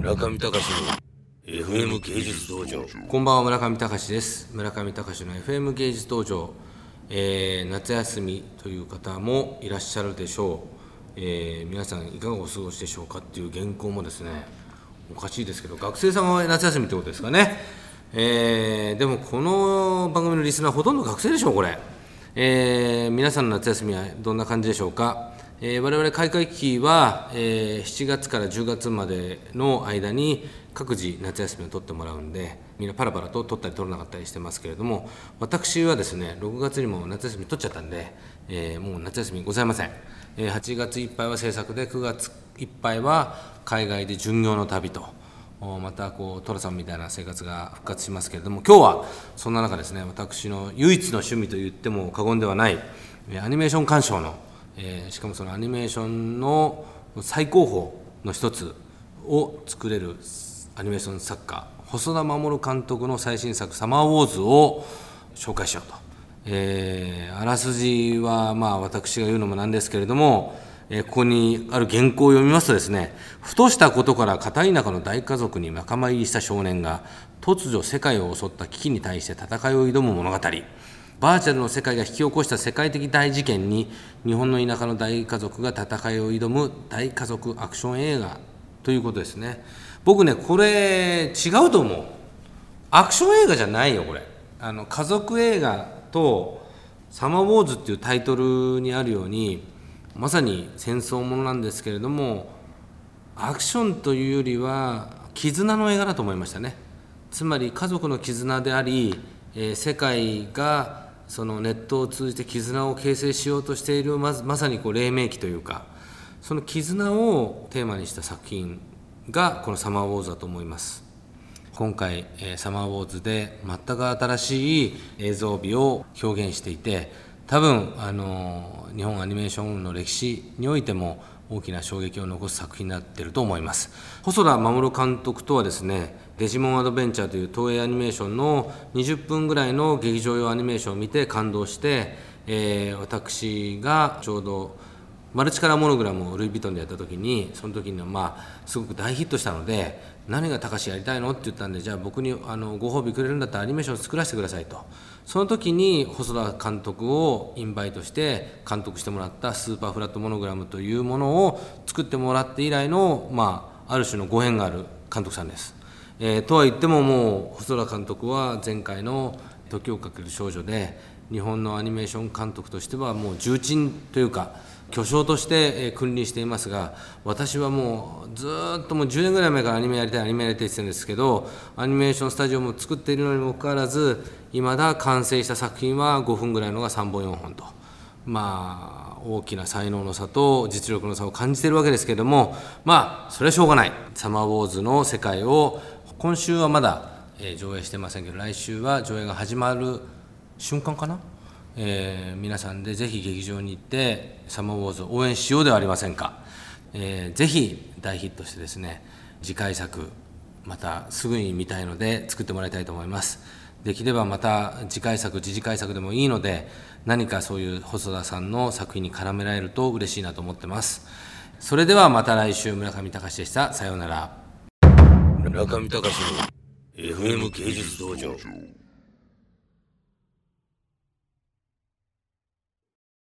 村上隆の FM 芸術道場。こんばんは村上隆です。村上隆の FM 芸術道場、えー夏休みという方もいらっしゃるでしょう、えー皆さんいかがお過ごしでしょうかっていう原稿もですねおかしいですけど学生さんは夏休みってことですかね、えーでもこの番組のリスナーほとんど学生でしょうこれ、えー皆さんの夏休みはどんな感じでしょうか？え我々開会期は、え7月から10月までの間に各自夏休みを取ってもらうんでみんなパラパラと取ったり取らなかったりしてますけれども私はですね6月にも夏休み取っちゃったんで、えもう夏休みございません、え8月いっぱいは制作で9月いっぱいは海外で巡業の旅とまたこう寅さんみたいな生活が復活しますけれども今日はそんな中ですね私の唯一の趣味と言っても過言ではないアニメーション鑑賞のえーしかもそのアニメーションの最高峰の一つを作れるアニメーション作家細田守監督の最新作「サマーウォーズ」を紹介しようと、えーあらすじはまあ私が言うのもなんですけれども、えここにある原稿を読みますとですねふとしたことから片田舎の大家族に仲間入りした少年が突如世界を襲った危機に対して戦いを挑む物語。バーチャルの世界が引き起こした世界的大事件に日本の田舎の大家族が戦いを挑む大家族アクション映画ということですね。僕ねこれ違うと思う。アクション映画じゃないよこれ。あの家族映画と「サマーウォーズ」っていうタイトルにあるようにまさに戦争ものなんですけれどもアクションというよりは絆の映画だと思いましたね。つまり家族の絆であり、えー世界がそのネットを通じて絆を形成しようとしているまずまさにこう黎明期というかその絆をテーマにした作品がこの「サマーウォーズ」だと思います。今回、サマーウォーズで全く新しい映像美を表現していて多分あの日本アニメーションの歴史においても大きな衝撃を残す作品になっていると思います。細田守監督とはですねデジモンアドベンチャーという東映アニメーションの20分ぐらいの劇場用アニメーションを見て感動して、えー私がちょうどマルチカラーモノグラムをルイ・ヴィトンでやった時にその時にまあすごく大ヒットしたので何が高志やりたいのって言ったんでじゃあ僕にあのご褒美くれるんだったらアニメーション作らせてくださいとその時に細田監督をインバイトして監督してもらったスーパーフラットモノグラムというものを作ってもらって以来のまあある種のご縁がある監督さんです。えーとは言ってももう細田監督は前回の「時をかける少女で」日本のアニメーション監督としてはもう重鎮というか巨匠として君臨していますが私はもうずっともう10年ぐらい前からアニメやりたいアニメやりたいって言ってるんですけどアニメーションスタジオも作っているのにもかかわらずいまだ完成した作品は5分ぐらいのが3本4本と。まあ大きな才能の差と実力の差を感じてるわけですけれどもまあそれはしょうがない「サマーウォーズ」の世界を今週はまだ、上映してませんけど来週は上映が始まる瞬間かな、えー皆さんでぜひ劇場に行って「サマーウォーズ」を応援しようではありませんか、えーぜひ大ヒットしてですね次回作またすぐに見たいので作ってもらいたいと思います。できればまた次回作次次回作でもいいので何かそういう細田さんの作品に絡められると嬉しいなと思ってます。それではまた来週村上隆でした。さようなら。村上隆の FM 芸術道場。